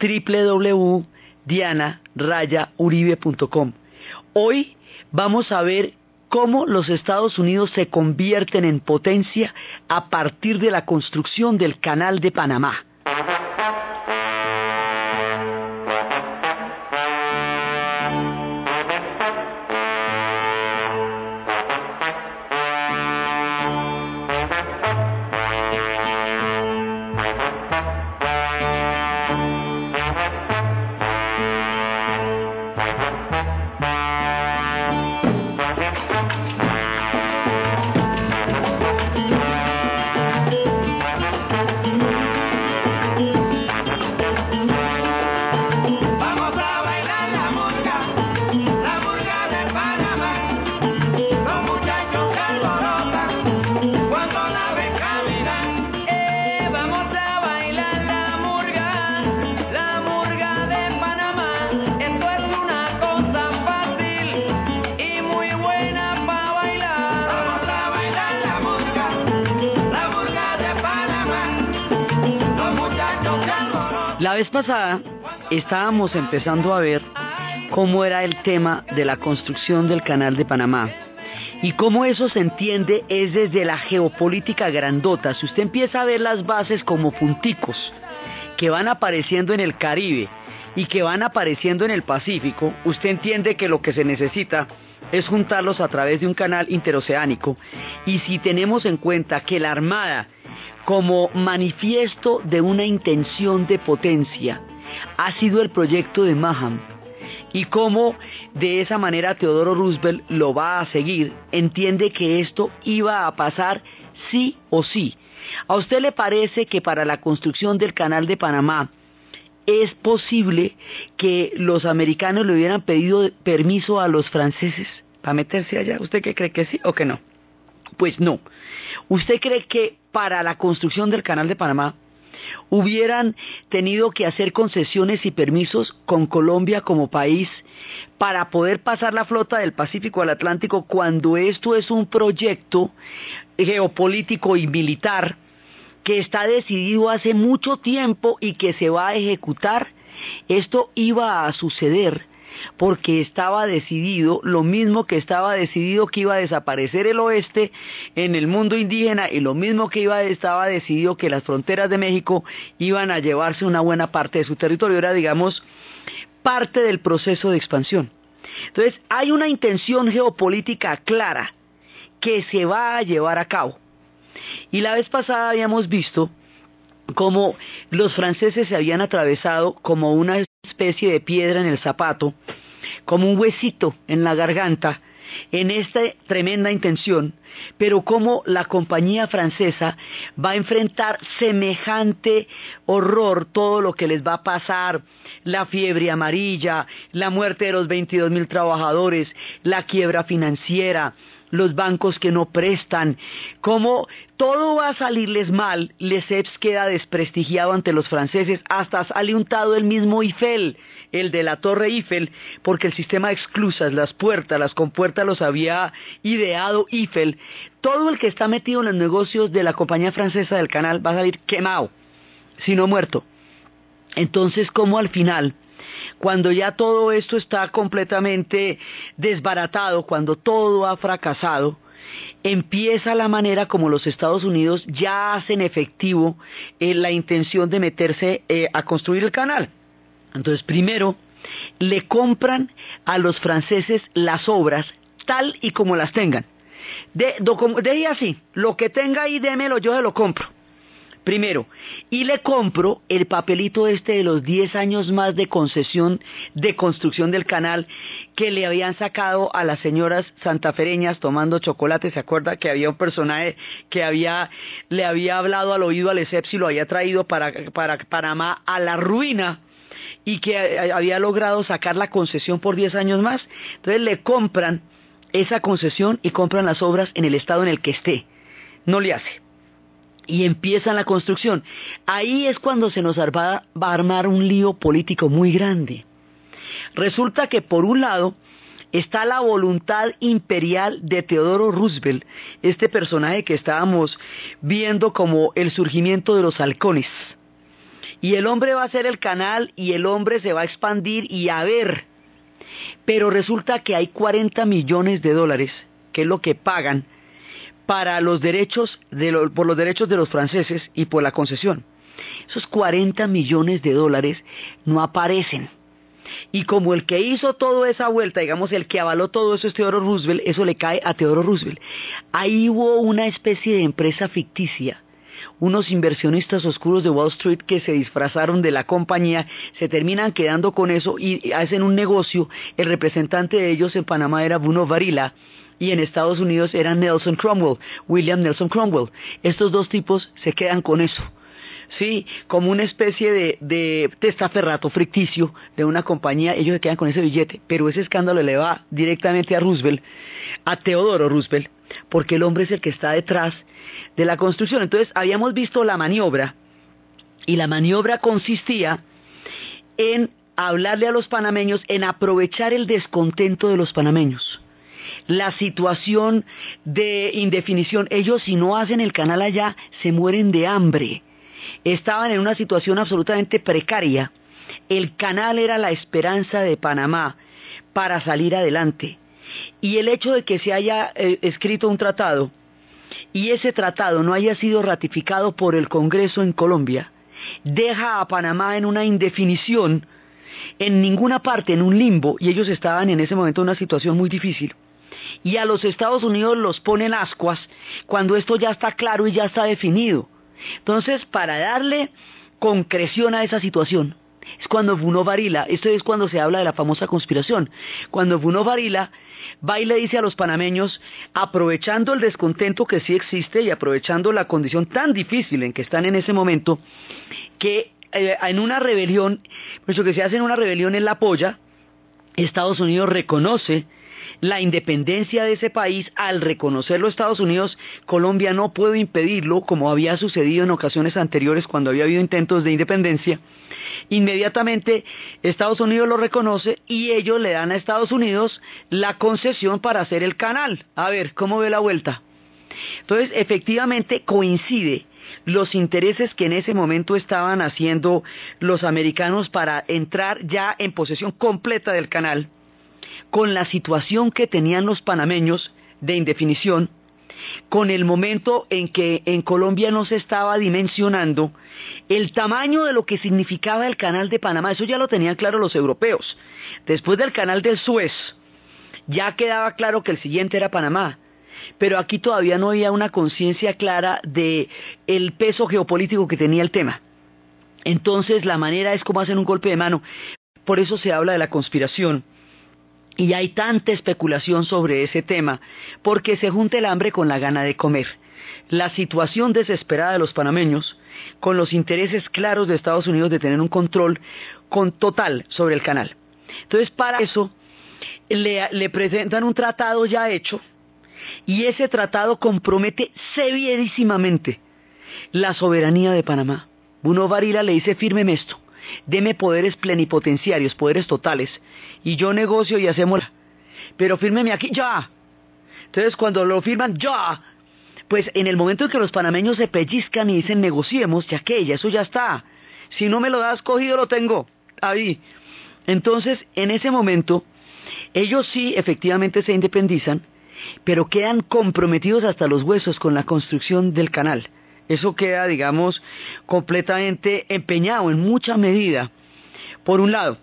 www.diana-uribe.com. Hoy vamos a ver cómo los Estados Unidos se convierten en potencia a partir de la construcción del Canal de Panamá. Vez pasada estábamos empezando a ver cómo era el tema de la construcción del canal de Panamá. Y cómo eso se entiende es desde la geopolítica grandota. Si usted empieza a ver las bases como punticos que van apareciendo en el Caribe y que van apareciendo en el Pacífico, usted entiende que lo que se necesita es juntarlos a través de un canal interoceánico. Y si tenemos en cuenta que la Armada, como manifiesto de una intención de potencia, ha sido el proyecto de Maham, y cómo de esa manera Teodoro Roosevelt lo va a seguir, entiende que esto iba a pasar sí o sí. ¿A usted le parece que para la construcción del canal de Panamá es posible que los americanos le hubieran pedido permiso a los franceses para meterse allá? ¿Usted qué cree que sí o que no? Pues no. ¿Usted cree que para la construcción del canal de Panamá hubieran tenido que hacer concesiones y permisos con Colombia como país para poder pasar la flota del Pacífico al Atlántico cuando esto es un proyecto geopolítico y militar que está decidido hace mucho tiempo y que se va a ejecutar? Esto iba a suceder porque estaba decidido, lo mismo que estaba decidido que iba a desaparecer el oeste en el mundo indígena y lo mismo que iba, estaba decidido que las fronteras de México iban a llevarse una buena parte de su territorio, era digamos parte del proceso de expansión. Entonces hay una intención geopolítica clara que se va a llevar a cabo. Y la vez pasada habíamos visto cómo los franceses se habían atravesado como una especie de piedra en el zapato, como un huesito en la garganta, en esta tremenda intención, pero cómo la compañía francesa va a enfrentar semejante horror, todo lo que les va a pasar, la fiebre amarilla, la muerte de los 22 mil trabajadores, la quiebra financiera, los bancos que no prestan, cómo todo va a salirles mal, Lesseps queda desprestigiado ante los franceses, hasta sale untado el mismo Eiffel, el de la Torre Eiffel, porque el sistema de exclusas, las puertas, las compuertas los había ideado Eiffel. Todo el que está metido en los negocios de la compañía francesa del canal va a salir quemado, si no muerto. Entonces, como al final, cuando ya todo esto está completamente desbaratado, cuando todo ha fracasado, empieza la manera como los Estados Unidos ya hacen efectivo eh, la intención de meterse eh, a construir el canal. Entonces, primero, le compran a los franceses las obras tal y como las tengan. De, de ahí así, lo que tenga ahí, démelo, yo se lo compro. Primero, y le compro el papelito este de los 10 años más de concesión de construcción del canal que le habían sacado a las señoras santafereñas tomando chocolate. ¿Se acuerda que había un personaje que había, le había hablado al oído al Lesseps y lo había traído para, para Panamá a la ruina? y que había logrado sacar la concesión por 10 años más. Entonces le compran esa concesión y compran las obras en el estado en el que esté. No le hace. Y empiezan la construcción. Ahí es cuando se nos va a armar un lío político muy grande. Resulta que por un lado está la voluntad imperial de Teodoro Roosevelt, este personaje que estábamos viendo como el surgimiento de los halcones. Y el hombre va a ser el canal y el hombre se va a expandir y a ver. Pero resulta que hay 40 millones de dólares, que es lo que pagan para los derechos de por los derechos de los franceses y por la concesión. Esos 40 millones de dólares no aparecen. Y como el que hizo toda esa vuelta, digamos, el que avaló todo eso es Teodoro Roosevelt, eso le cae a Teodoro Roosevelt. Ahí hubo una especie de empresa ficticia unos inversionistas oscuros de Wall Street que se disfrazaron de la compañía, se terminan quedando con eso y hacen un negocio. El representante de ellos en Panamá era Bruno Varila y en Estados Unidos era Nelson Cromwell, William Nelson Cromwell. Estos dos tipos se quedan con eso. Sí, como una especie de, de testaferrato ficticio de una compañía, ellos se quedan con ese billete, pero ese escándalo le va directamente a Roosevelt, a Teodoro Roosevelt, porque el hombre es el que está detrás de la construcción. Entonces habíamos visto la maniobra y la maniobra consistía en hablarle a los panameños, en aprovechar el descontento de los panameños. La situación de indefinición, ellos si no hacen el canal allá, se mueren de hambre. Estaban en una situación absolutamente precaria. El canal era la esperanza de Panamá para salir adelante. Y el hecho de que se haya eh, escrito un tratado y ese tratado no haya sido ratificado por el Congreso en Colombia, deja a Panamá en una indefinición, en ninguna parte, en un limbo, y ellos estaban en ese momento en una situación muy difícil. Y a los Estados Unidos los ponen ascuas cuando esto ya está claro y ya está definido. Entonces, para darle concreción a esa situación, es cuando Bruno Varila, esto es cuando se habla de la famosa conspiración, cuando Bruno Varila va y le dice a los panameños, aprovechando el descontento que sí existe y aprovechando la condición tan difícil en que están en ese momento, que eh, en una rebelión, pues que se hace en una rebelión en la polla, Estados Unidos reconoce la independencia de ese país, al reconocerlo Estados Unidos, Colombia no puede impedirlo, como había sucedido en ocasiones anteriores cuando había habido intentos de independencia. Inmediatamente Estados Unidos lo reconoce y ellos le dan a Estados Unidos la concesión para hacer el canal. A ver, ¿cómo ve la vuelta? Entonces, efectivamente coincide los intereses que en ese momento estaban haciendo los americanos para entrar ya en posesión completa del canal con la situación que tenían los panameños de indefinición, con el momento en que en Colombia no se estaba dimensionando el tamaño de lo que significaba el canal de Panamá. Eso ya lo tenían claro los europeos. Después del canal del Suez, ya quedaba claro que el siguiente era Panamá. Pero aquí todavía no había una conciencia clara de el peso geopolítico que tenía el tema. Entonces la manera es como hacen un golpe de mano. Por eso se habla de la conspiración y hay tanta especulación sobre ese tema, porque se junta el hambre con la gana de comer. La situación desesperada de los panameños, con los intereses claros de Estados Unidos de tener un control con total sobre el canal. Entonces, para eso, le, presentan un tratado ya hecho, y ese tratado compromete severísimamente la soberanía de Panamá. Bruno Varila le dice, fírmeme esto deme poderes plenipotenciarios, poderes totales, y yo negocio y hacemos... Pero fírmeme aquí, ya. Entonces cuando lo firman, ya. Pues en el momento en que los panameños se pellizcan y dicen negociemos, ya que, ya eso ya está. Si no me lo das cogido, lo tengo. Ahí. Entonces, en ese momento, ellos sí efectivamente se independizan, pero quedan comprometidos hasta los huesos con la construcción del canal. Eso queda, digamos, completamente empeñado en mucha medida, por un lado.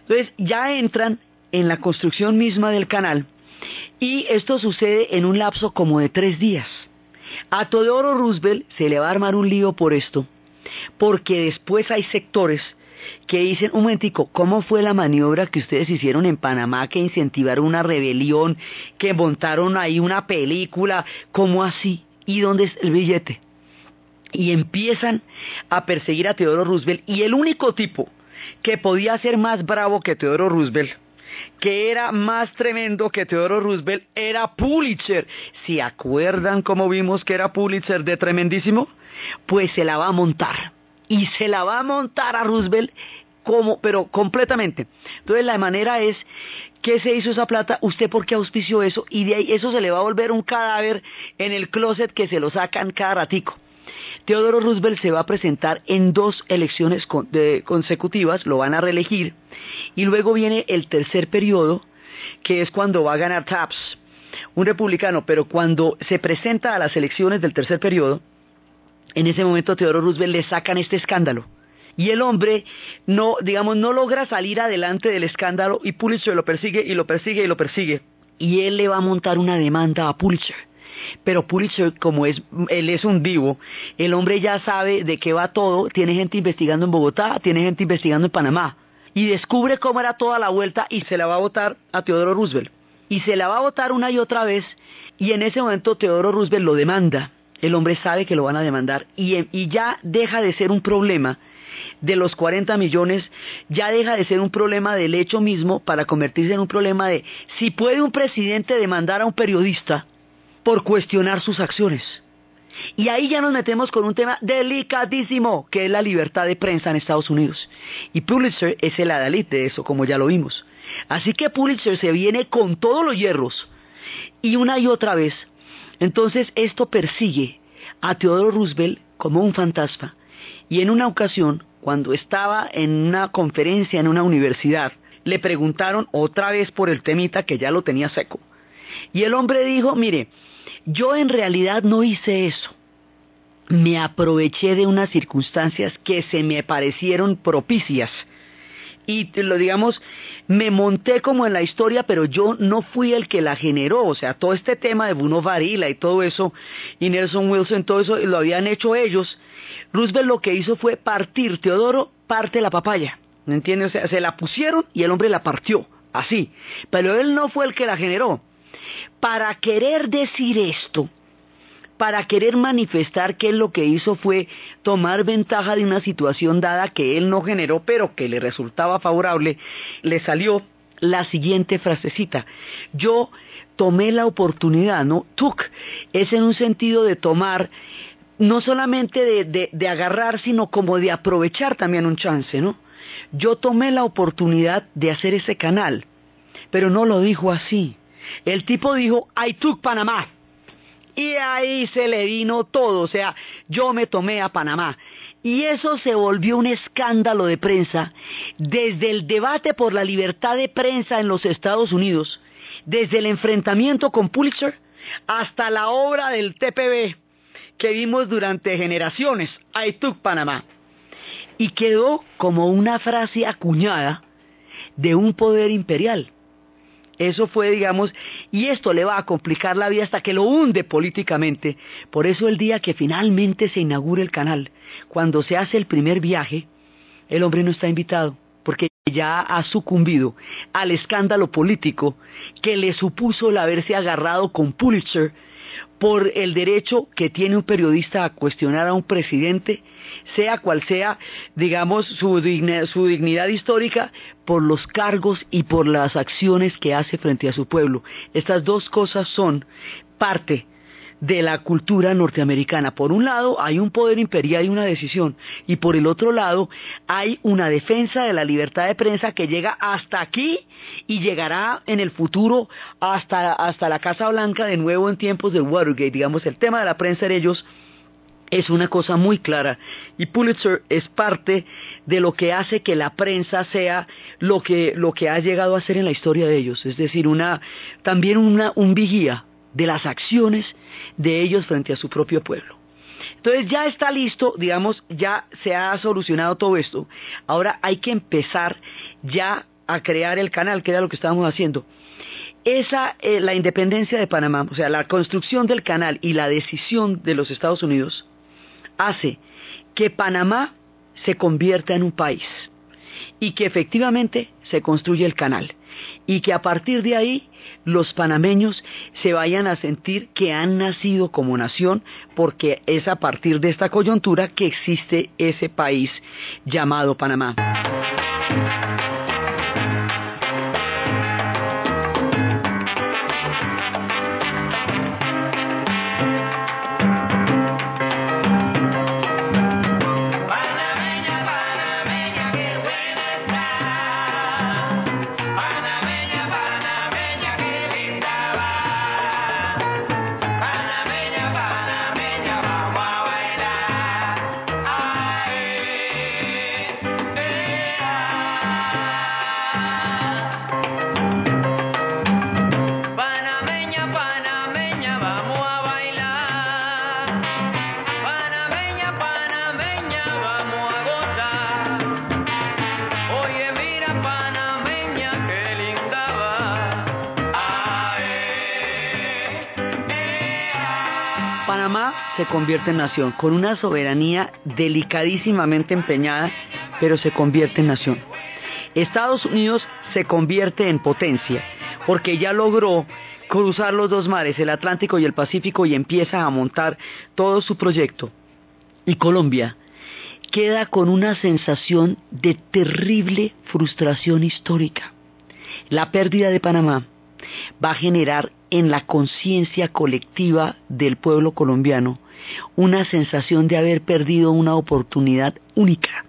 Entonces, ya entran en la construcción misma del canal y esto sucede en un lapso como de tres días. A Teodoro Roosevelt se le va a armar un lío por esto, porque después hay sectores que dicen, un momentico, ¿cómo fue la maniobra que ustedes hicieron en Panamá, que incentivaron una rebelión, que montaron ahí una película? ¿Cómo así? ¿Y dónde es el billete? Y empiezan a perseguir a Teodoro Roosevelt y el único tipo que podía ser más bravo que Teodoro Roosevelt, que era más tremendo que Teodoro Roosevelt, era Pulitzer. ¿Se acuerdan cómo vimos que era Pulitzer de tremendísimo? Pues se la va a montar. Y se la va a montar a Roosevelt como, pero completamente. Entonces la manera es, ¿qué se hizo esa plata? ¿Usted por qué auspició eso? Y de ahí eso se le va a volver un cadáver en el closet que se lo sacan cada ratico. Teodoro Roosevelt se va a presentar en dos elecciones consecutivas, lo van a reelegir, y luego viene el tercer periodo, que es cuando va a ganar Taps, un republicano, pero cuando se presenta a las elecciones del tercer periodo, en ese momento Teodoro Roosevelt le sacan este escándalo. Y el hombre no, digamos, no logra salir adelante del escándalo y Pulitzer lo persigue y lo persigue y lo persigue. Y él le va a montar una demanda a Pulitzer. Pero Pulitzer, como es, él es un vivo, el hombre ya sabe de qué va todo, tiene gente investigando en Bogotá, tiene gente investigando en Panamá, y descubre cómo era toda la vuelta y se la va a votar a Teodoro Roosevelt. Y se la va a votar una y otra vez, y en ese momento Teodoro Roosevelt lo demanda. El hombre sabe que lo van a demandar y, y ya deja de ser un problema de los 40 millones ya deja de ser un problema del hecho mismo para convertirse en un problema de si puede un presidente demandar a un periodista por cuestionar sus acciones. Y ahí ya nos metemos con un tema delicadísimo, que es la libertad de prensa en Estados Unidos. Y Pulitzer es el adalid de eso, como ya lo vimos. Así que Pulitzer se viene con todos los hierros. Y una y otra vez. Entonces esto persigue a Teodoro Roosevelt como un fantasma. Y en una ocasión, cuando estaba en una conferencia en una universidad, le preguntaron otra vez por el temita que ya lo tenía seco. Y el hombre dijo, mire, yo en realidad no hice eso. Me aproveché de unas circunstancias que se me parecieron propicias. Y lo digamos, me monté como en la historia, pero yo no fui el que la generó. O sea, todo este tema de Bruno Varila y todo eso, y Nelson Wilson, todo eso lo habían hecho ellos. Roosevelt lo que hizo fue partir, Teodoro parte la papaya, ¿me entiendes? O sea, se la pusieron y el hombre la partió, así. Pero él no fue el que la generó. Para querer decir esto, para querer manifestar que él lo que hizo fue tomar ventaja de una situación dada que él no generó, pero que le resultaba favorable, le salió la siguiente frasecita. Yo tomé la oportunidad, ¿no? Took es en un sentido de tomar no solamente de, de, agarrar, sino como de aprovechar también un chance, ¿no? Yo tomé la oportunidad de hacer ese canal, pero no lo dijo así. El tipo dijo, I took Panamá. Y ahí se le vino todo, o sea, yo me tomé a Panamá. Y eso se volvió un escándalo de prensa, desde el debate por la libertad de prensa en los Estados Unidos, desde el enfrentamiento con Pulitzer, hasta la obra del TPB, que vimos durante generaciones, I took Panamá. Y quedó como una frase acuñada de un poder imperial. Eso fue, digamos, y esto le va a complicar la vida hasta que lo hunde políticamente. Por eso el día que finalmente se inaugura el canal, cuando se hace el primer viaje, el hombre no está invitado, porque ya ha sucumbido al escándalo político que le supuso el haberse agarrado con Pulitzer por el derecho que tiene un periodista a cuestionar a un presidente, sea cual sea, digamos, su, dignidad histórica, por los cargos y por las acciones que hace frente a su pueblo. Estas dos cosas son parte de la cultura norteamericana. Por un lado hay un poder imperial y una decisión, y por el otro lado hay una defensa de la libertad de prensa que llega hasta aquí y llegará en el futuro hasta, hasta la Casa Blanca de nuevo en tiempos del Watergate. Digamos, el tema de la prensa de ellos es una cosa muy clara y Pulitzer es parte de lo que hace que la prensa sea lo que, lo que ha llegado a ser en la historia de ellos, es decir, una, también una, un vigía de las acciones de ellos frente a su propio pueblo. Entonces ya está listo, digamos, ya se ha solucionado todo esto. Ahora hay que empezar ya a crear el canal, que era lo que estábamos haciendo. Esa, eh, la independencia de Panamá, o sea, la construcción del canal y la decisión de los Estados Unidos hace que Panamá se convierta en un país y que efectivamente se construye el canal y que a partir de ahí los panameños se vayan a sentir que han nacido como nación porque es a partir de esta coyuntura que existe ese país llamado Panamá. Se convierte en nación, con una soberanía delicadísimamente empeñada, pero se convierte en nación. Estados Unidos se convierte en potencia, porque ya logró cruzar los dos mares, el Atlántico y el Pacífico, y empieza a montar todo su proyecto. Y Colombia queda con una sensación de terrible frustración histórica. La pérdida de Panamá va a generar en la conciencia colectiva del pueblo colombiano una sensación de haber perdido una oportunidad única,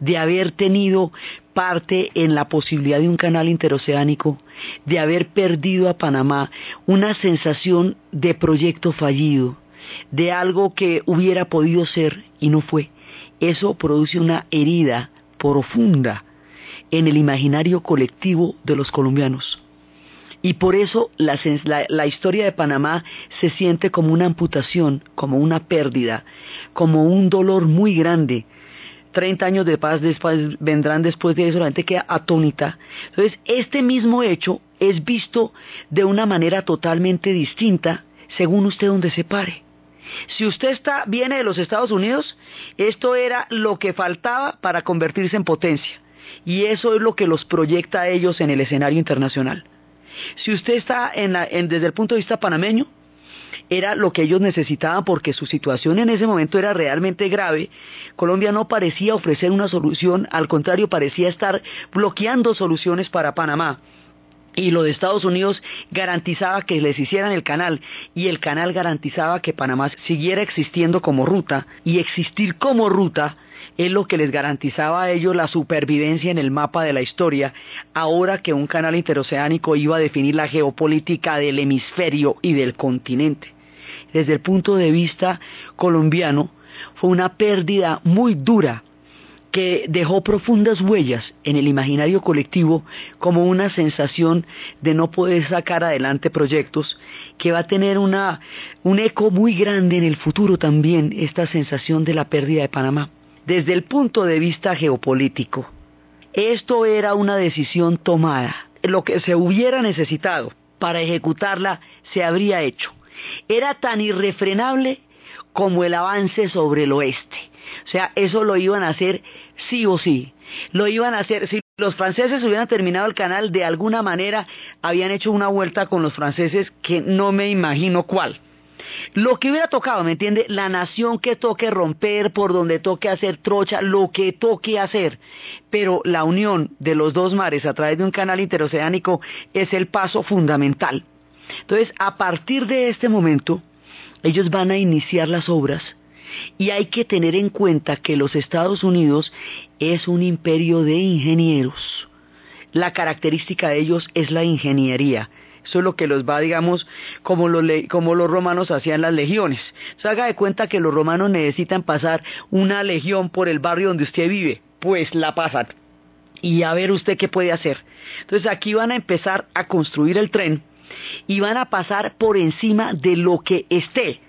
de haber tenido parte en la posibilidad de un canal interoceánico, de haber perdido a Panamá, una sensación de proyecto fallido, de algo que hubiera podido ser y no fue. Eso produce una herida profunda en el imaginario colectivo de los colombianos. Y por eso la, historia de Panamá se siente como una amputación, como una pérdida, como un dolor muy grande. Treinta años de paz vendrán después de eso, la gente queda atónita. Entonces, este mismo hecho es visto de una manera totalmente distinta según usted donde se pare. Si usted está, viene de los Estados Unidos, esto era lo que faltaba para convertirse en potencia. Y eso es lo que los proyecta a ellos en el escenario internacional. Si usted está desde el punto de vista panameño, era lo que ellos necesitaban porque su situación en ese momento era realmente grave. Colombia no parecía ofrecer una solución, al contrario, parecía estar bloqueando soluciones para Panamá. Y lo de Estados Unidos garantizaba que les hicieran el canal y el canal garantizaba que Panamá siguiera existiendo como ruta y existir como ruta es lo que les garantizaba a ellos la supervivencia en el mapa de la historia, ahora que un canal interoceánico iba a definir la geopolítica del hemisferio y del continente. Desde el punto de vista colombiano, fue una pérdida muy dura que dejó profundas huellas en el imaginario colectivo como una sensación de no poder sacar adelante proyectos, que va a tener una, un eco muy grande en el futuro también, esta sensación de la pérdida de Panamá desde el punto de vista geopolítico, esto era una decisión tomada. Lo que se hubiera necesitado para ejecutarla se habría hecho. Era tan irrefrenable como el avance sobre el oeste. O sea, eso lo iban a hacer sí o sí. Lo iban a hacer, si los franceses hubieran terminado el canal, de alguna manera habían hecho una vuelta con los franceses que no me imagino cuál. Lo que hubiera tocado, ¿me entiende? La nación que toque romper, por donde toque hacer trocha, lo que toque hacer. Pero la unión de los dos mares a través de un canal interoceánico es el paso fundamental. Entonces, a partir de este momento, ellos van a iniciar las obras y hay que tener en cuenta que los Estados Unidos es un imperio de ingenieros. La característica de ellos es la ingeniería. Eso es lo que los va, digamos, como los, romanos hacían las legiones. Se haga de cuenta que los romanos necesitan pasar una legión por el barrio donde usted vive. Pues la pasan. Y a ver usted qué puede hacer. Entonces aquí van a empezar a construir el tren y van a pasar por encima de lo que esté.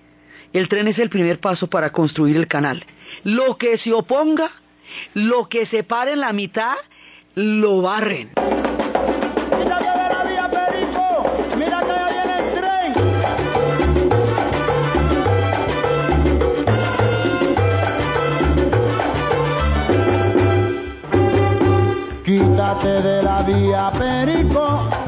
El tren es el primer paso para construir el canal. Lo que se oponga, lo que se pare en la mitad, lo barren. de la vía Perico,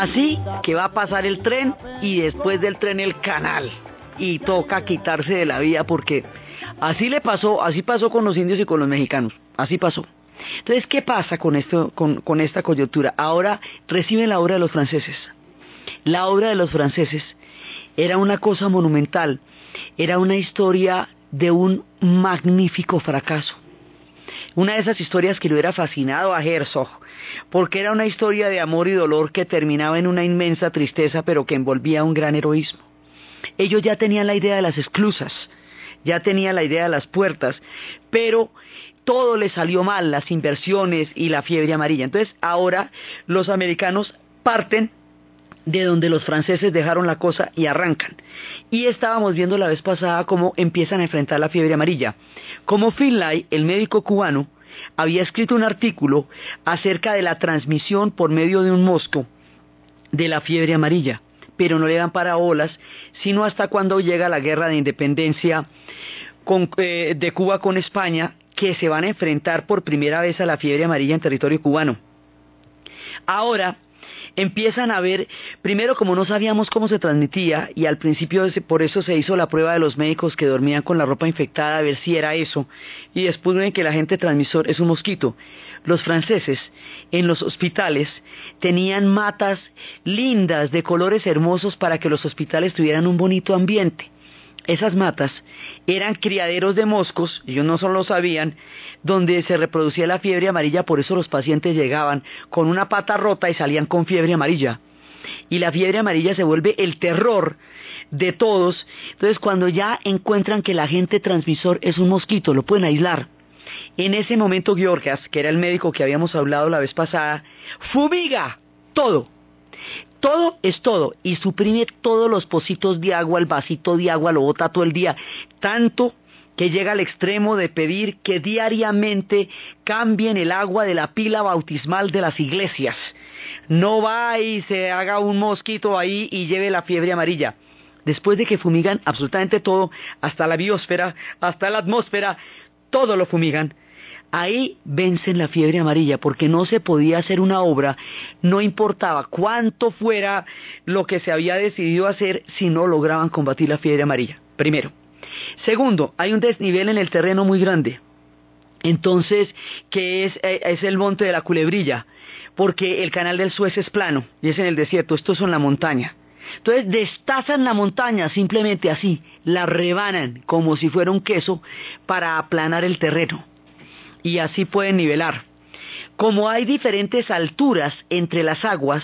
Así que va a pasar el tren y después del tren el canal. Y toca quitarse de la vía porque así le pasó, así pasó con los indios y con los mexicanos. Así pasó. Entonces, ¿qué pasa con, esto, con, con esta coyuntura? Ahora reciben la obra de los franceses. La obra de los franceses era una cosa monumental, era una historia de un magnífico fracaso. Una de esas historias que le hubiera fascinado a Herzog, porque era una historia de amor y dolor que terminaba en una inmensa tristeza, pero que envolvía un gran heroísmo. Ellos ya tenían la idea de las esclusas, ya tenían la idea de las puertas, pero todo les salió mal, las inversiones y la fiebre amarilla. Entonces ahora los americanos parten de donde los franceses dejaron la cosa y arrancan. Y estábamos viendo la vez pasada cómo empiezan a enfrentar la fiebre amarilla. Como Finlay, el médico cubano, había escrito un artículo acerca de la transmisión por medio de un mosco de la fiebre amarilla, pero no le dan para olas, sino hasta cuando llega la guerra de independencia eh, de Cuba con España, que se van a enfrentar por primera vez a la fiebre amarilla en territorio cubano. Ahora, empiezan a ver, primero como no sabíamos cómo se transmitía y al principio por eso se hizo la prueba de los médicos que dormían con la ropa infectada a ver si era eso y después ven que la gente transmisor es un mosquito. Los franceses en los hospitales tenían matas lindas de colores hermosos para que los hospitales tuvieran un bonito ambiente esas matas eran criaderos de moscos, ellos no solo lo sabían, donde se reproducía la fiebre amarilla, por eso los pacientes llegaban con una pata rota y salían con fiebre amarilla. Y la fiebre amarilla se vuelve el terror de todos. Entonces cuando ya encuentran que el agente transmisor es un mosquito, lo pueden aislar. En ese momento Georgias, que era el médico que habíamos hablado la vez pasada, fumiga todo todo es todo y suprime todos los pocitos de agua, el vasito de agua lo bota todo el día, tanto que llega al extremo de pedir que diariamente cambien el agua de la pila bautismal de las iglesias. No va y se haga un mosquito ahí y lleve la fiebre amarilla. Después de que fumigan absolutamente todo, hasta la biosfera, hasta la atmósfera, todo lo fumigan Ahí vencen la fiebre amarilla porque no se podía hacer una obra, no importaba cuánto fuera lo que se había decidido hacer si no lograban combatir la fiebre amarilla. Primero. Segundo, hay un desnivel en el terreno muy grande. Entonces, que es, eh, es el monte de la culebrilla, porque el canal del Suez es plano y es en el desierto, esto es en la montaña. Entonces destazan la montaña simplemente así, la rebanan como si fuera un queso para aplanar el terreno y así pueden nivelar. Como hay diferentes alturas entre las aguas,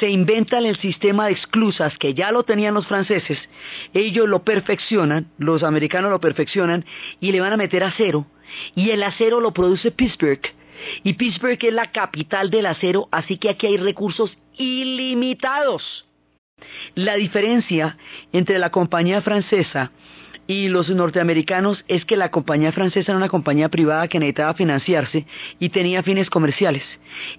se inventan el sistema de esclusas que ya lo tenían los franceses, ellos lo perfeccionan, los americanos lo perfeccionan y le van a meter acero, y el acero lo produce Pittsburgh, y Pittsburgh es la capital del acero, así que aquí hay recursos ilimitados. La diferencia entre la compañía francesa y los norteamericanos es que la compañía francesa era una compañía privada que necesitaba financiarse y tenía fines comerciales.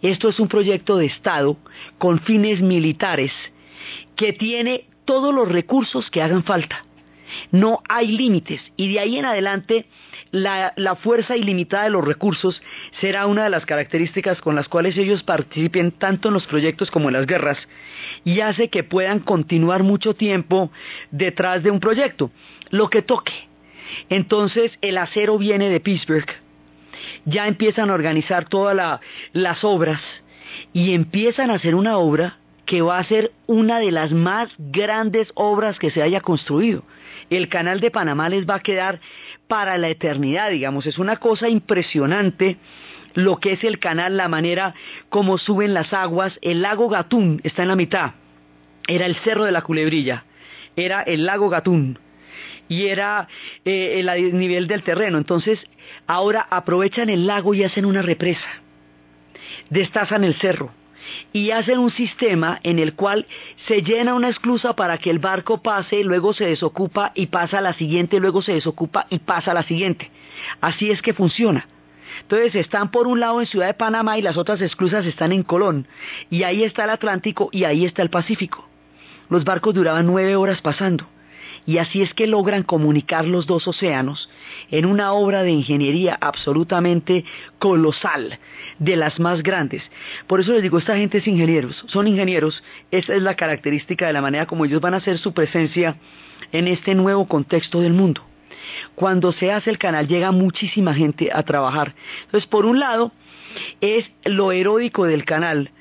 Esto es un proyecto de Estado con fines militares que tiene todos los recursos que hagan falta. No hay límites. Y de ahí en adelante la, fuerza ilimitada de los recursos será una de las características con las cuales ellos participen tanto en los proyectos como en las guerras. Y hace que puedan continuar mucho tiempo detrás de un proyecto. Lo que toque. Entonces el acero viene de Pittsburgh, ya empiezan a organizar todas las obras. Y empiezan a hacer una obra que va a ser una de las más grandes obras que se haya construido. El canal de Panamá les va a quedar para la eternidad, digamos, es una cosa impresionante lo que es el canal, la manera como suben las aguas, el lago Gatún está en la mitad, era el cerro de la culebrilla, era el lago Gatún. Y era eh, el nivel del terreno. Entonces, ahora aprovechan el lago y hacen una represa. Destazan el cerro y hacen un sistema en el cual se llena una esclusa para que el barco pase, luego se desocupa y pasa a la siguiente, luego se desocupa y pasa a la siguiente. Así es que funciona. Entonces están por un lado en Ciudad de Panamá y las otras esclusas están en Colón. Y ahí está el Atlántico y ahí está el Pacífico. Los barcos duraban nueve horas pasando y así es que logran comunicar los dos océanos en una obra de ingeniería absolutamente colosal, de las más grandes. Por eso les digo, esta gente es ingenieros, son ingenieros, esa es la característica de la manera como ellos van a hacer su presencia en este nuevo contexto del mundo. Cuando se hace el canal llega muchísima gente a trabajar. Entonces, por un lado, es lo heroico del canal,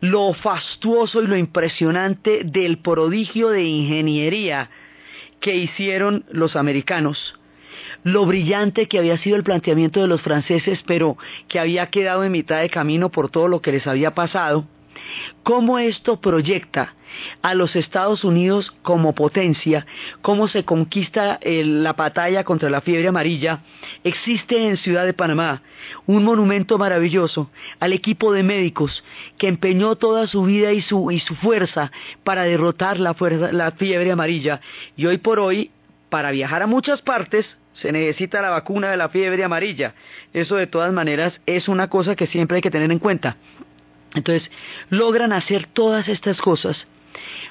lo fastuoso y lo impresionante del prodigio de ingeniería que hicieron los americanos, lo brillante que había sido el planteamiento de los franceses, pero que había quedado en mitad de camino por todo lo que les había pasado, cómo esto proyecta a los Estados Unidos como potencia, cómo se conquista eh, la batalla contra la fiebre amarilla, existe en Ciudad de Panamá un monumento maravilloso al equipo de médicos que empeñó toda su vida y su, fuerza para derrotar la fiebre amarilla. Y hoy por hoy, para viajar a muchas partes, se necesita la vacuna de la fiebre amarilla. Eso de todas maneras es una cosa que siempre hay que tener en cuenta. Entonces, logran hacer todas estas cosas,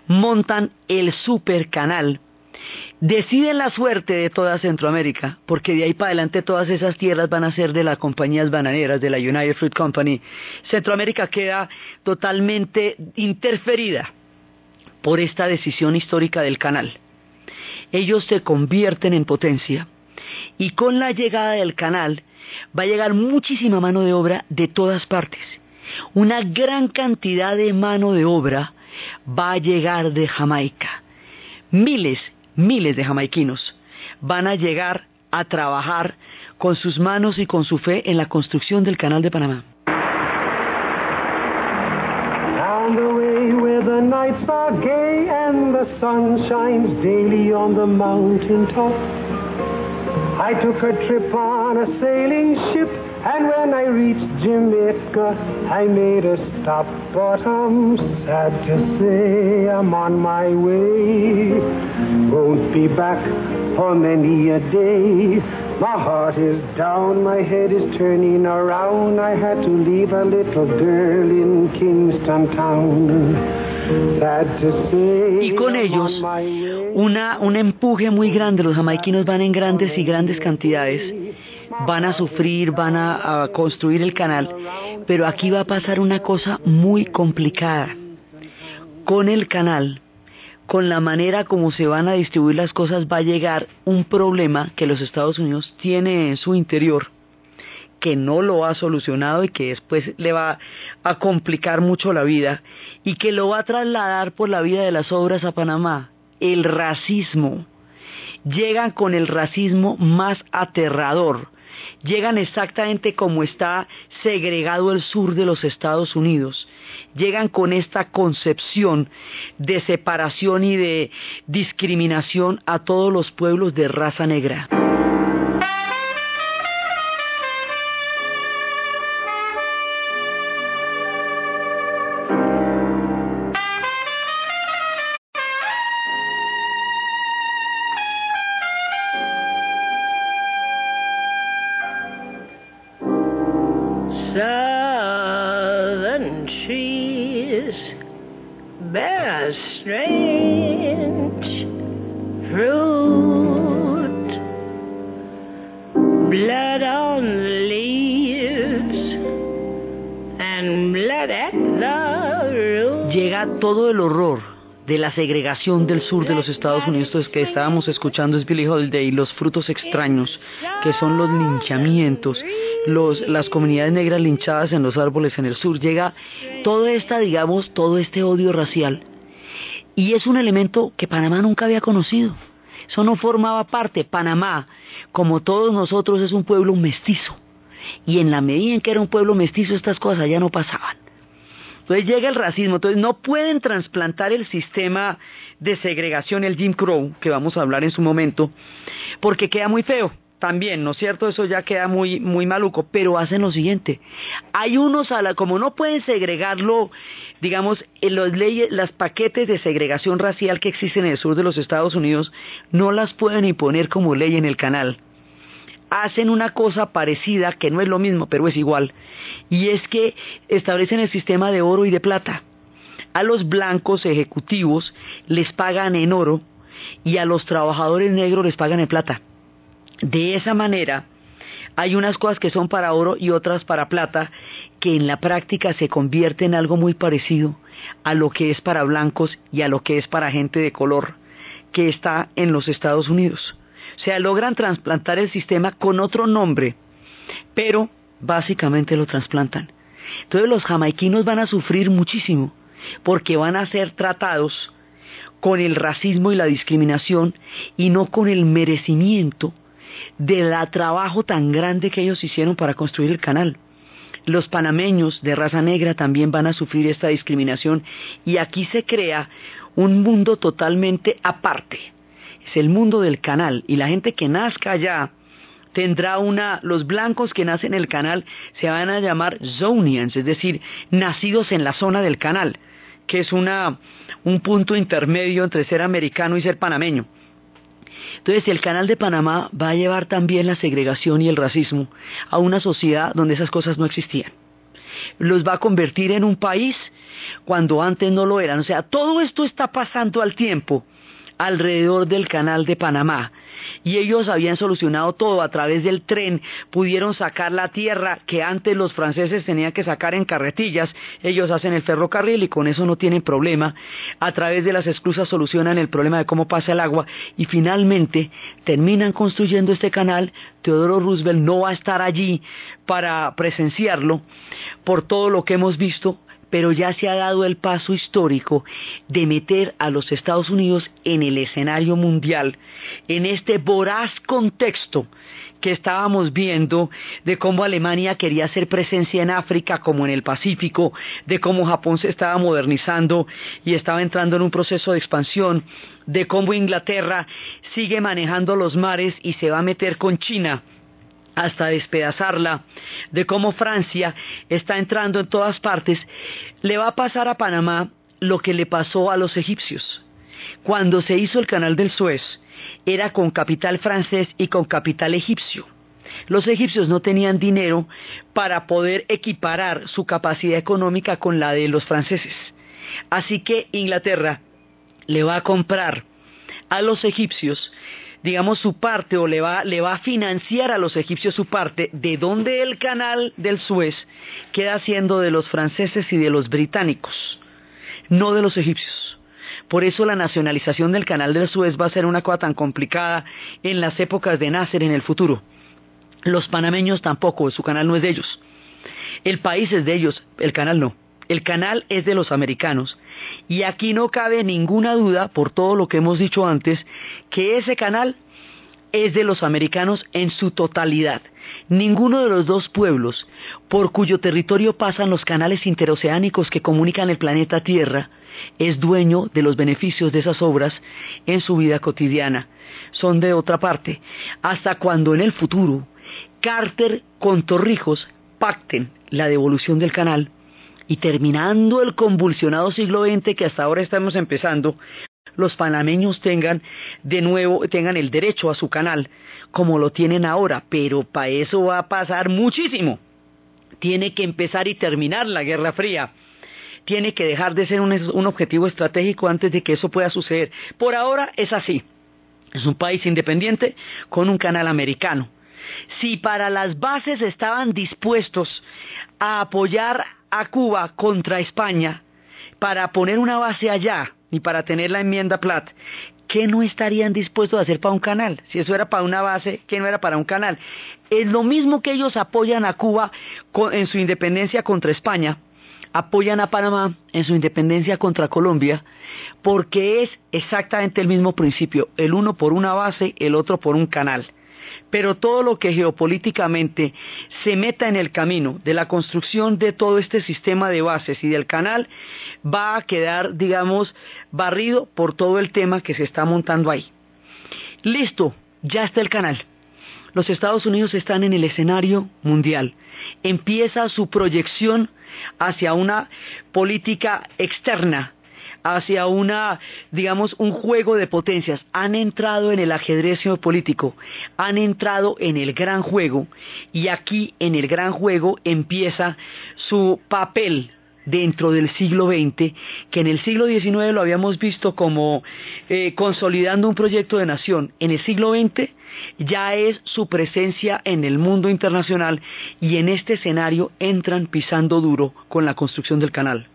montan el super canal, deciden la suerte de toda Centroamérica, porque de ahí para adelante todas esas tierras van a ser de las compañías bananeras, de la United Fruit Company. Centroamérica queda totalmente interferida por esta decisión histórica del canal. Ellos se convierten en potencia y con la llegada del canal va a llegar muchísima mano de obra de todas partes una gran cantidad de mano de obra va a llegar de Jamaica. Miles, miles de jamaiquinos van a llegar a trabajar con sus manos y con su fe en la construcción del Canal de Panamá. I took a trip on a sailing ship and when I reached Jamaica, I made a stop, but I'm sad to say I'm on my way. Won't be back for many a day. My heart is down, my head is turning around. I had to leave a little girl in Kingston Town. Y con ellos, una, un empuje muy grande, los jamaiquinos van en grandes y grandes cantidades van a sufrir, van a, construir el canal, pero aquí va a pasar una cosa muy complicada. Con el canal, con la manera como se van a distribuir las cosas, va a llegar un problema que los Estados Unidos tiene en su interior, que no lo ha solucionado y que después le va a complicar mucho la vida y que lo va a trasladar por la vida de las obras a Panamá, el racismo. Llegan con el racismo más aterrador, llegan exactamente como está segregado el sur de los Estados Unidos. Llegan con esta concepción de separación y de discriminación a todos los pueblos de raza negra. Todo el horror de la segregación del sur de los Estados Unidos que estábamos escuchando es Billie Holiday, los frutos extraños, que son los linchamientos, los, las comunidades negras linchadas en los árboles en el sur. Llega toda esta, digamos, todo este odio racial. Y es un elemento que Panamá nunca había conocido. Eso no formaba parte. Panamá, como todos nosotros, es un pueblo mestizo. Y en la medida en que era un pueblo mestizo, estas cosas ya no pasaban. Entonces llega el racismo, entonces no pueden trasplantar el sistema de segregación, el Jim Crow, que vamos a hablar en su momento, porque queda muy feo también, ¿no es cierto? Eso ya queda muy, muy maluco, pero hacen lo siguiente. Hay unos, a la, como no pueden segregarlo, digamos, en los leyes, las paquetes de segregación racial que existen en el sur de los Estados Unidos, no las pueden imponer como ley en el canal hacen una cosa parecida, que no es lo mismo, pero es igual, y es que establecen el sistema de oro y de plata. A los blancos ejecutivos les pagan en oro y a los trabajadores negros les pagan en plata. De esa manera, hay unas cosas que son para oro y otras para plata, que en la práctica se convierte en algo muy parecido a lo que es para blancos y a lo que es para gente de color que está en los Estados Unidos. O sea, logran trasplantar el sistema con otro nombre, pero básicamente lo trasplantan. Entonces los jamaiquinos van a sufrir muchísimo, porque van a ser tratados con el racismo y la discriminación y no con el merecimiento del trabajo tan grande que ellos hicieron para construir el canal. los panameños de raza negra también van a sufrir esta discriminación y aquí se crea un mundo totalmente aparte. Es el mundo del canal y la gente que nazca allá tendrá una, los blancos que nacen en el canal se van a llamar zonians, es decir, nacidos en la zona del canal, que es una, un punto intermedio entre ser americano y ser panameño. Entonces, el canal de Panamá va a llevar también la segregación y el racismo a una sociedad donde esas cosas no existían. Los va a convertir en un país cuando antes no lo eran. O sea, todo esto está pasando al tiempo alrededor del canal de Panamá. Y ellos habían solucionado todo a través del tren, pudieron sacar la tierra que antes los franceses tenían que sacar en carretillas, ellos hacen el ferrocarril y con eso no tienen problema. A través de las esclusas solucionan el problema de cómo pasa el agua y finalmente terminan construyendo este canal. Teodoro Roosevelt no va a estar allí para presenciarlo por todo lo que hemos visto, pero ya se ha dado el paso histórico de meter a los Estados Unidos en el escenario mundial, en este voraz contexto que estábamos viendo de cómo Alemania quería hacer presencia en África como en el Pacífico, de cómo Japón se estaba modernizando y estaba entrando en un proceso de expansión, de cómo Inglaterra sigue manejando los mares y se va a meter con China hasta despedazarla, de cómo Francia está entrando en todas partes, le va a pasar a Panamá lo que le pasó a los egipcios. Cuando se hizo el canal del Suez, era con capital francés y con capital egipcio. Los egipcios no tenían dinero para poder equiparar su capacidad económica con la de los franceses. Así que Inglaterra le va a comprar a los egipcios digamos, su parte o le va, le va a financiar a los egipcios su parte, de donde el canal del Suez queda siendo de los franceses y de los británicos, no de los egipcios. Por eso la nacionalización del canal del Suez va a ser una cosa tan complicada en las épocas de Nasser en el futuro. Los panameños tampoco, su canal no es de ellos. El país es de ellos, el canal no. El canal es de los americanos. Y aquí no cabe ninguna duda, por todo lo que hemos dicho antes, que ese canal es de los americanos en su totalidad. Ninguno de los dos pueblos por cuyo territorio pasan los canales interoceánicos que comunican el planeta Tierra es dueño de los beneficios de esas obras en su vida cotidiana. Son de otra parte. Hasta cuando en el futuro Carter con Torrijos pacten la devolución del canal y terminando el convulsionado siglo XX que hasta ahora estamos empezando, los panameños tengan de nuevo, tengan el derecho a su canal, como lo tienen ahora, pero para eso va a pasar muchísimo. Tiene que empezar y terminar la Guerra Fría. Tiene que dejar de ser un, un objetivo estratégico antes de que eso pueda suceder. Por ahora es así. Es un país independiente con un canal americano. Si para las bases estaban dispuestos a apoyar a Cuba contra España para poner una base allá y para tener la enmienda Platt, ¿qué no estarían dispuestos a hacer para un canal? Si eso era para una base, ¿qué no era para un canal? Es lo mismo que ellos apoyan a Cuba en su independencia contra España, apoyan a Panamá en su independencia contra Colombia, porque es exactamente el mismo principio, el uno por una base, el otro por un canal pero todo lo que geopolíticamente se meta en el camino de la construcción de todo este sistema de bases y del canal va a quedar, digamos, barrido por todo el tema que se está montando ahí. Listo, ya está el canal. Los Estados Unidos están en el escenario mundial. Empieza su proyección hacia una política externa hacia una, digamos, un juego de potencias. Han entrado en el ajedrez geopolítico, han entrado en el gran juego y aquí en el gran juego empieza su papel dentro del siglo XX, que en el siglo XIX lo habíamos visto como eh, consolidando un proyecto de nación. En el siglo XX ya es su presencia en el mundo internacional y en este escenario entran pisando duro con la construcción del canal.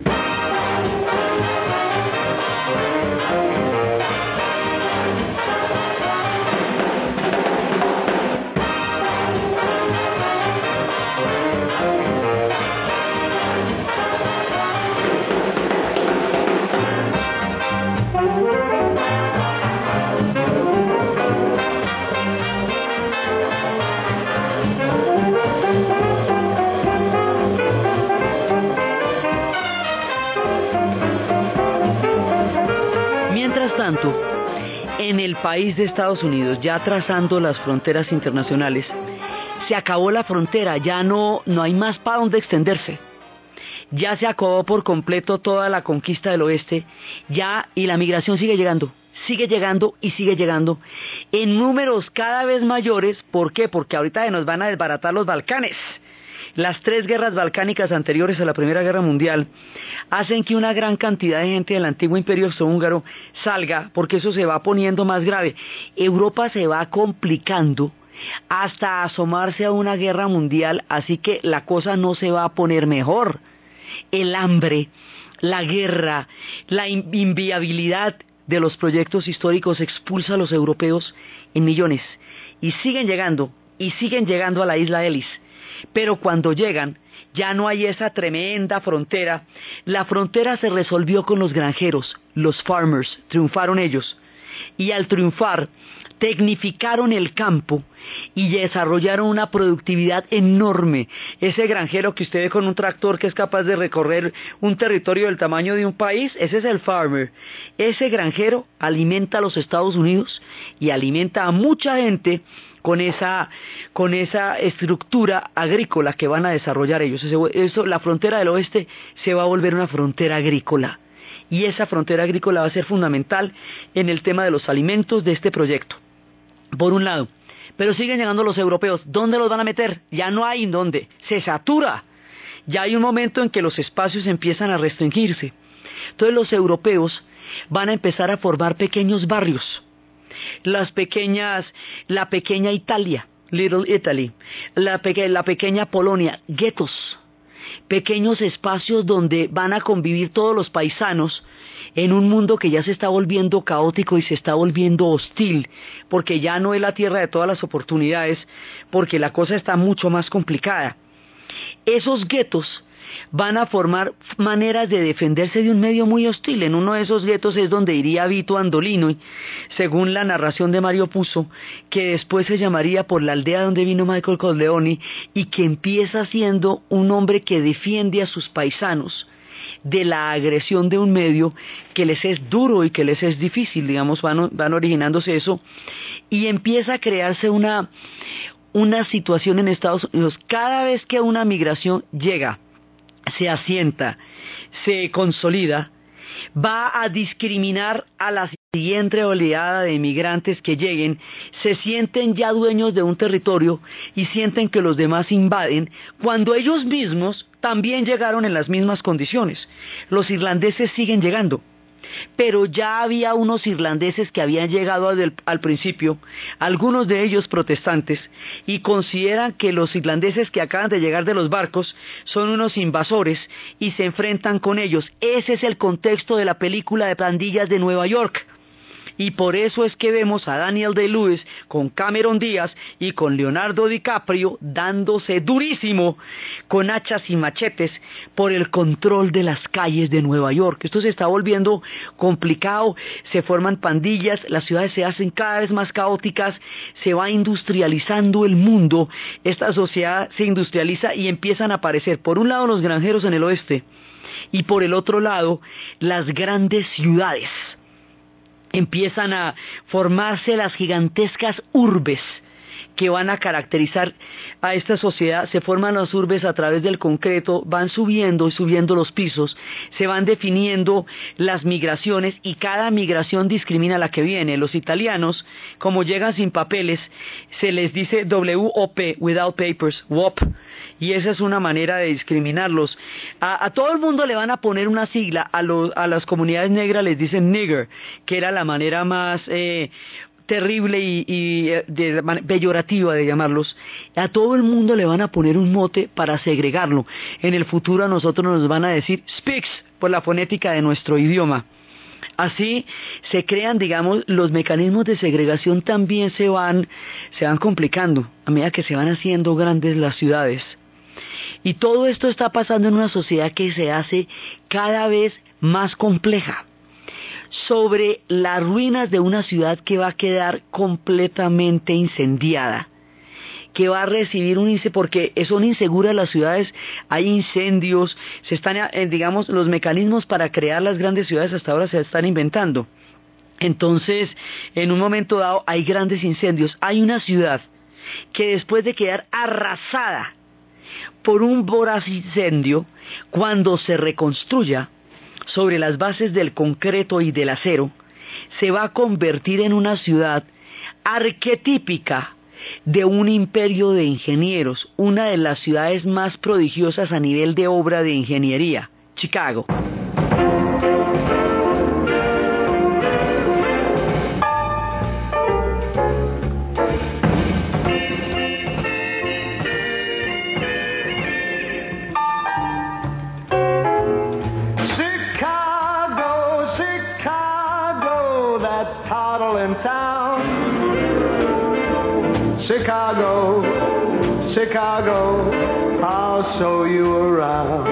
En el país de Estados Unidos, ya trazando las fronteras internacionales, se acabó la frontera, ya no, no hay más para dónde extenderse. Ya se acabó por completo toda la conquista del oeste, ya y la migración sigue llegando, sigue llegando y sigue llegando en números cada vez mayores. ¿Por qué? Porque ahorita nos van a desbaratar los Balcanes. Las tres guerras balcánicas anteriores a la Primera Guerra Mundial hacen que una gran cantidad de gente del antiguo imperio austrohúngaro salga porque eso se va poniendo más grave. Europa se va complicando hasta asomarse a una guerra mundial, así que la cosa no se va a poner mejor. El hambre, la guerra, la inviabilidad de los proyectos históricos expulsa a los europeos en millones y siguen llegando y siguen llegando a la isla Ellis. Pero cuando llegan, ya no hay esa tremenda frontera. La frontera se resolvió con los granjeros, los farmers, triunfaron ellos. Y al triunfar, tecnificaron el campo y desarrollaron una productividad enorme. Ese granjero que usted ve con un tractor que es capaz de recorrer un territorio del tamaño de un país, ese es el farmer. Ese granjero alimenta a los Estados Unidos y alimenta a mucha gente con esa, con esa estructura agrícola que van a desarrollar ellos. Eso, la frontera del oeste se va a volver una frontera agrícola. Y esa frontera agrícola va a ser fundamental en el tema de los alimentos de este proyecto. Por un lado. Pero siguen llegando los europeos. ¿Dónde los van a meter? Ya no hay en dónde. Se satura. Ya hay un momento en que los espacios empiezan a restringirse. Entonces los europeos van a empezar a formar pequeños barrios las pequeñas, la pequeña Italia, Little Italy, la, la pequeña Polonia, guetos, pequeños espacios donde van a convivir todos los paisanos en un mundo que ya se está volviendo caótico y se está volviendo hostil, porque ya no es la tierra de todas las oportunidades, porque la cosa está mucho más complicada. Esos guetos van a formar maneras de defenderse de un medio muy hostil. En uno de esos guetos es donde iría Vito Andolino, según la narración de Mario Puzo, que después se llamaría por la aldea donde vino Michael Corleone y que empieza siendo un hombre que defiende a sus paisanos de la agresión de un medio que les es duro y que les es difícil, digamos, van, originándose eso, y empieza a crearse una, una situación en Estados Unidos. Cada vez que una migración llega se asienta, se consolida, va a discriminar a la siguiente oleada de inmigrantes que lleguen, se sienten ya dueños de un territorio y sienten que los demás invaden, cuando ellos mismos también llegaron en las mismas condiciones. Los irlandeses siguen llegando pero ya había unos irlandeses que habían llegado al, principio, algunos de ellos protestantes, y consideran que los irlandeses que acaban de llegar de los barcos son unos invasores y se enfrentan con ellos. Ese es el contexto de la película de pandillas de Nueva York y por eso es que vemos a Daniel Day-Lewis con Cameron Díaz y con Leonardo DiCaprio dándose durísimo con hachas y machetes por el control de las calles de Nueva York. Esto se está volviendo complicado, se forman pandillas, las ciudades se hacen cada vez más caóticas, se va industrializando el mundo, esta sociedad se industrializa y empiezan a aparecer por un lado los granjeros en el oeste y por el otro lado las grandes ciudades empiezan a formarse las gigantescas urbes que van a caracterizar a esta sociedad. Se forman las urbes a través del concreto, van subiendo y subiendo los pisos, se van definiendo las migraciones y cada migración discrimina a la que viene. Los italianos, como llegan sin papeles, se les dice WOP, without papers, WOP, y esa es una manera de discriminarlos. A, todo el mundo le van a poner una sigla, a, a las comunidades negras les dicen nigger, que era la manera más eh, terrible y, eh, de, peyorativa de llamarlos, a todo el mundo le van a poner un mote para segregarlo. En el futuro a nosotros nos van a decir speaks por la fonética de nuestro idioma. Así se crean, digamos, los mecanismos de segregación también se van, se van complicando a medida que se van haciendo grandes las ciudades. Y todo esto está pasando en una sociedad que se hace cada vez más compleja sobre las ruinas de una ciudad que va a quedar completamente incendiada que va a recibir un incendio, porque son inseguras las ciudades, hay incendios, se están, eh, digamos, los mecanismos para crear las grandes ciudades hasta ahora se están inventando. Entonces, en un momento dado hay grandes incendios. Hay una ciudad que después de quedar arrasada por un voraz incendio, cuando se reconstruya sobre las bases del concreto y del acero, se va a convertir en una ciudad arquetípica de un imperio de ingenieros, una de las ciudades más prodigiosas a nivel de obra de ingeniería, Chicago. Chicago, I'll show you around.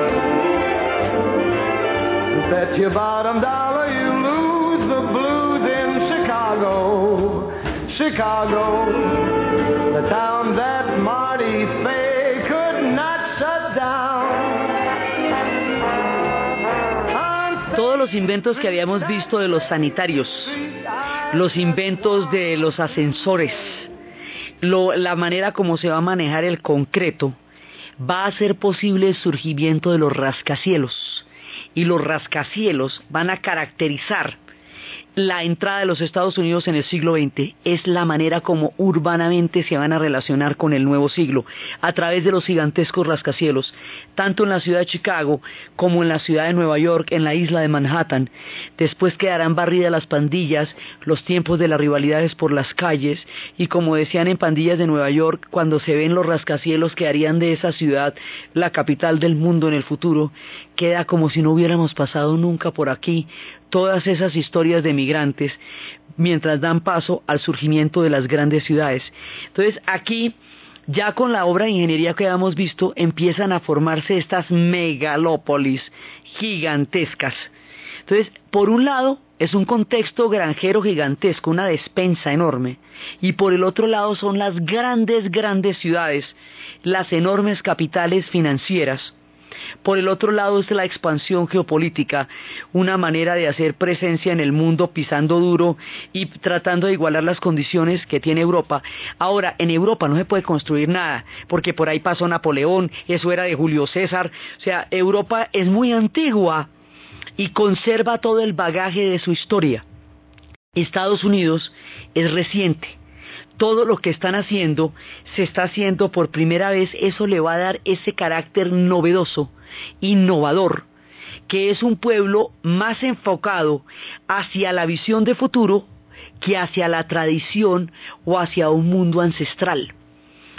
Bet your bottom dollar you lose the blues in Chicago. Chicago, the town that Marty Fay could not shut down. Todos los inventos que habíamos visto de los sanitarios, los inventos de los ascensores, la manera como se va a manejar el concreto, va a hacer posible el surgimiento de los rascacielos. Y los rascacielos van a caracterizar la entrada de los Estados Unidos en el siglo XX es la manera como urbanamente se van a relacionar con el nuevo siglo, a través de los gigantescos rascacielos, tanto en la ciudad de Chicago como en la ciudad de Nueva York, en la isla de Manhattan. Después quedarán barridas las pandillas, los tiempos de las rivalidades por las calles, y como decían en pandillas de Nueva York, cuando se ven los rascacielos que harían de esa ciudad la capital del mundo en el futuro, queda como si no hubiéramos pasado nunca por aquí todas esas historias de migrantes mientras dan paso al surgimiento de las grandes ciudades. Entonces aquí, ya con la obra de ingeniería que hemos visto, empiezan a formarse estas megalópolis gigantescas. Entonces, por un lado, es un contexto granjero gigantesco, una despensa enorme, y por el otro lado son las grandes, grandes ciudades, las enormes capitales financieras, por el otro lado es la expansión geopolítica, una manera de hacer presencia en el mundo pisando duro y tratando de igualar las condiciones que tiene Europa. Ahora, en Europa no se puede construir nada, porque por ahí pasó Napoleón, eso era de Julio César, o sea, Europa es muy antigua y conserva todo el bagaje de su historia. Estados Unidos es reciente todo lo que están haciendo se está haciendo por primera vez, eso le va a dar ese carácter novedoso, innovador, que es un pueblo más enfocado hacia la visión de futuro que hacia la tradición o hacia un mundo ancestral.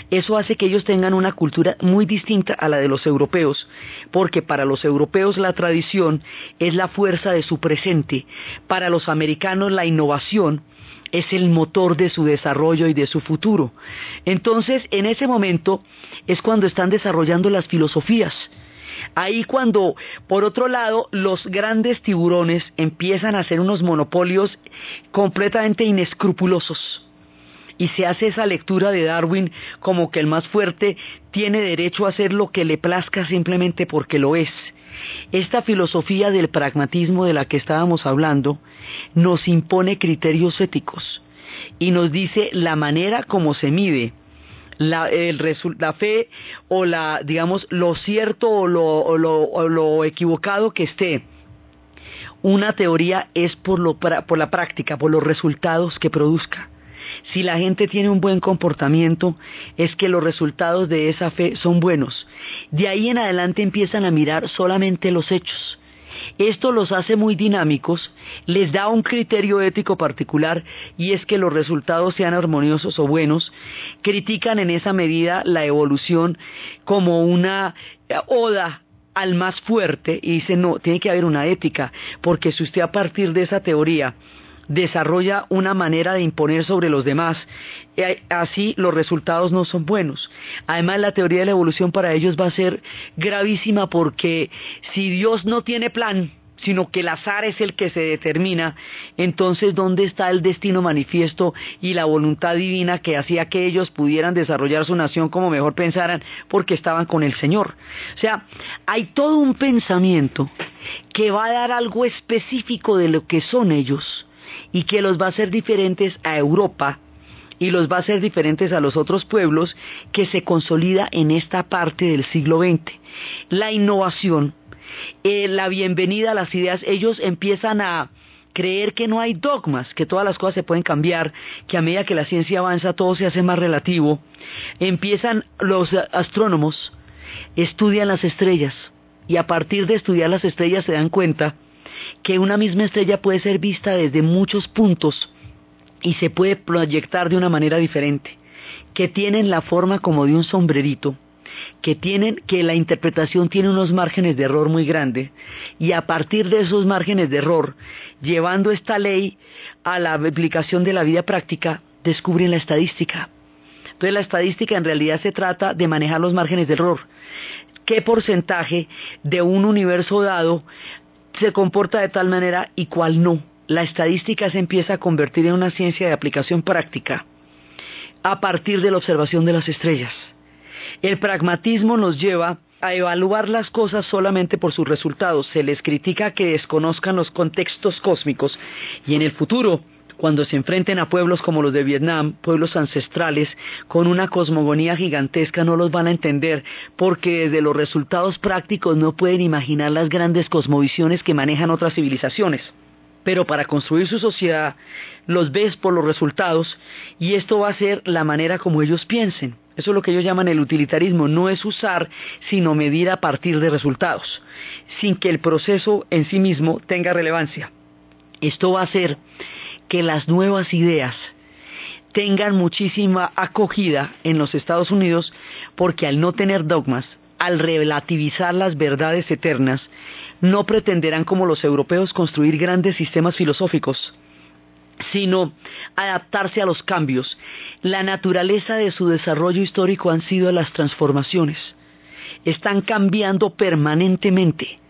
Eso hace que ellos tengan una cultura muy distinta a la de los europeos, porque para los europeos la tradición es la fuerza de su presente, para los americanos la innovación es el motor de su desarrollo y de su futuro. Entonces, en ese momento es cuando están desarrollando las filosofías. Ahí cuando, por otro lado, los grandes tiburones empiezan a hacer unos monopolios completamente inescrupulosos. Y se hace esa lectura de Darwin como que el más fuerte tiene derecho a hacer lo que le plazca simplemente porque lo es. Esta filosofía del pragmatismo de la que estábamos hablando nos impone criterios éticos y nos dice la manera como se mide la, fe o la, digamos, lo cierto o lo, lo, equivocado que esté. Una teoría es por, lo, por la práctica, por los resultados que produzca. Si la gente tiene un buen comportamiento, es que los resultados de esa fe son buenos. De ahí en adelante empiezan a mirar solamente los hechos. Esto los hace muy dinámicos, les da un criterio ético particular y es que los resultados sean armoniosos o buenos. Critican en esa medida la evolución como una oda al más fuerte y dicen no, tiene que haber una ética, porque si usted a partir de esa teoría desarrolla una manera de imponer sobre los demás, así los resultados no son buenos. Además, la teoría de la evolución para ellos va a ser gravísima porque si Dios no tiene plan, sino que el azar es el que se determina, entonces ¿dónde está el destino manifiesto y la voluntad divina que hacía que ellos pudieran desarrollar su nación como mejor pensaran porque estaban con el Señor? O sea, hay todo un pensamiento que va a dar algo específico de lo que son ellos y que los va a hacer diferentes a Europa y los va a hacer diferentes a los otros pueblos que se consolida en esta parte del siglo XX. La innovación, eh, la bienvenida a las ideas, ellos empiezan a creer que no hay dogmas, que todas las cosas se pueden cambiar, que a medida que la ciencia avanza todo se hace más relativo. Empiezan los astrónomos, estudian las estrellas y a partir de estudiar las estrellas se dan cuenta que una misma estrella puede ser vista desde muchos puntos y se puede proyectar de una manera diferente, que tienen la forma como de un sombrerito, que tienen que la interpretación tiene unos márgenes de error muy grandes y a partir de esos márgenes de error, llevando esta ley a la aplicación de la vida práctica, descubren la estadística. Entonces la estadística en realidad se trata de manejar los márgenes de error. ¿Qué porcentaje de un universo dado se comporta de tal manera y cuál no? La estadística se empieza a convertir en una ciencia de aplicación práctica a partir de la observación de las estrellas. El pragmatismo nos lleva a evaluar las cosas solamente por sus resultados. Se les critica que desconozcan los contextos cósmicos y en el futuro, cuando se enfrenten a pueblos como los de Vietnam, pueblos ancestrales, con una cosmogonía gigantesca, no los van a entender porque desde los resultados prácticos no pueden imaginar las grandes cosmovisiones que manejan otras civilizaciones pero para construir su sociedad los ves por los resultados y esto va a ser la manera como ellos piensen. Eso es lo que ellos llaman el utilitarismo, no es usar, sino medir a partir de resultados, sin que el proceso en sí mismo tenga relevancia. Esto va a hacer que las nuevas ideas tengan muchísima acogida en los Estados Unidos porque al no tener dogmas, al relativizar las verdades eternas, no pretenderán como los europeos construir grandes sistemas filosóficos, sino adaptarse a los cambios. La naturaleza de su desarrollo histórico han sido las transformaciones. Están cambiando permanentemente.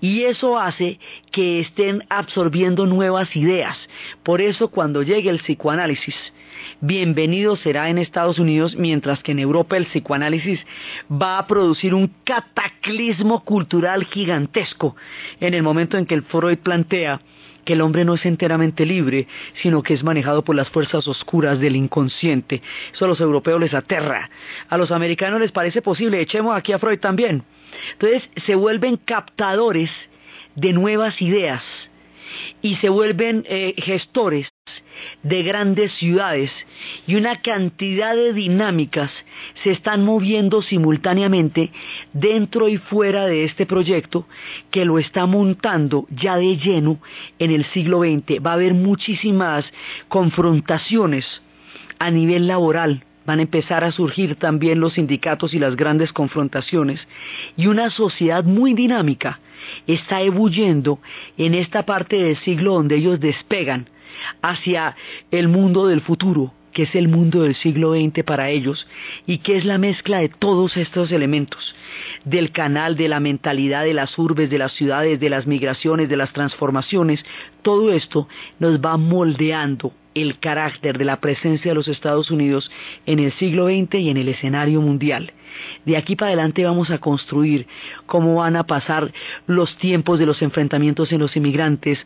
Y eso hace que estén absorbiendo nuevas ideas. Por eso cuando llegue el psicoanálisis, bienvenido será en Estados Unidos, mientras que en Europa el psicoanálisis va a producir un cataclismo cultural gigantesco en el momento en que el Freud plantea que el hombre no es enteramente libre, sino que es manejado por las fuerzas oscuras del inconsciente. Eso a los europeos les aterra. A los americanos les parece posible, echemos aquí a Freud también. Entonces se vuelven captadores de nuevas ideas y se vuelven eh, gestores de grandes ciudades y una cantidad de dinámicas se están moviendo simultáneamente dentro y fuera de este proyecto que lo está montando ya de lleno en el siglo XX. Va a haber muchísimas confrontaciones a nivel laboral, van a empezar a surgir también los sindicatos y las grandes confrontaciones. Y una sociedad muy dinámica está ebulliendo en esta parte del siglo donde ellos despegan hacia el mundo del futuro, que es el mundo del siglo XX para ellos, y que es la mezcla de todos estos elementos, del canal, de la mentalidad de las urbes, de las ciudades, de las migraciones, de las transformaciones, todo esto nos va moldeando el carácter de la presencia de los Estados Unidos en el siglo XX y en el escenario mundial. De aquí para adelante vamos a construir cómo van a pasar los tiempos de los enfrentamientos en los inmigrantes,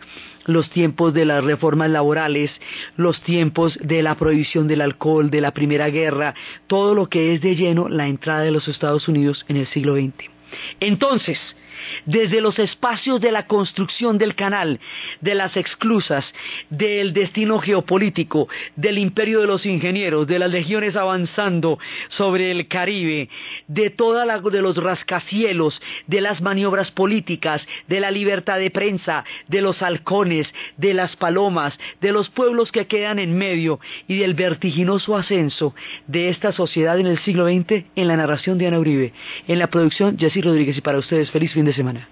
los tiempos de las reformas laborales, los tiempos de la prohibición del alcohol, de la Primera Guerra, todo lo que es de lleno la entrada de los Estados Unidos en el siglo XX. Entonces, desde los espacios de la construcción del canal, de las exclusas, del destino geopolítico, del imperio de los ingenieros, de las legiones avanzando sobre el Caribe, de toda la, de los rascacielos, de las maniobras políticas, de la libertad de prensa, de los halcones, de las palomas, de los pueblos que quedan en medio y del vertiginoso ascenso de esta sociedad en el siglo XX en la narración de Ana Uribe, en la producción Jessy Rodríguez y para ustedes feliz fin de semana.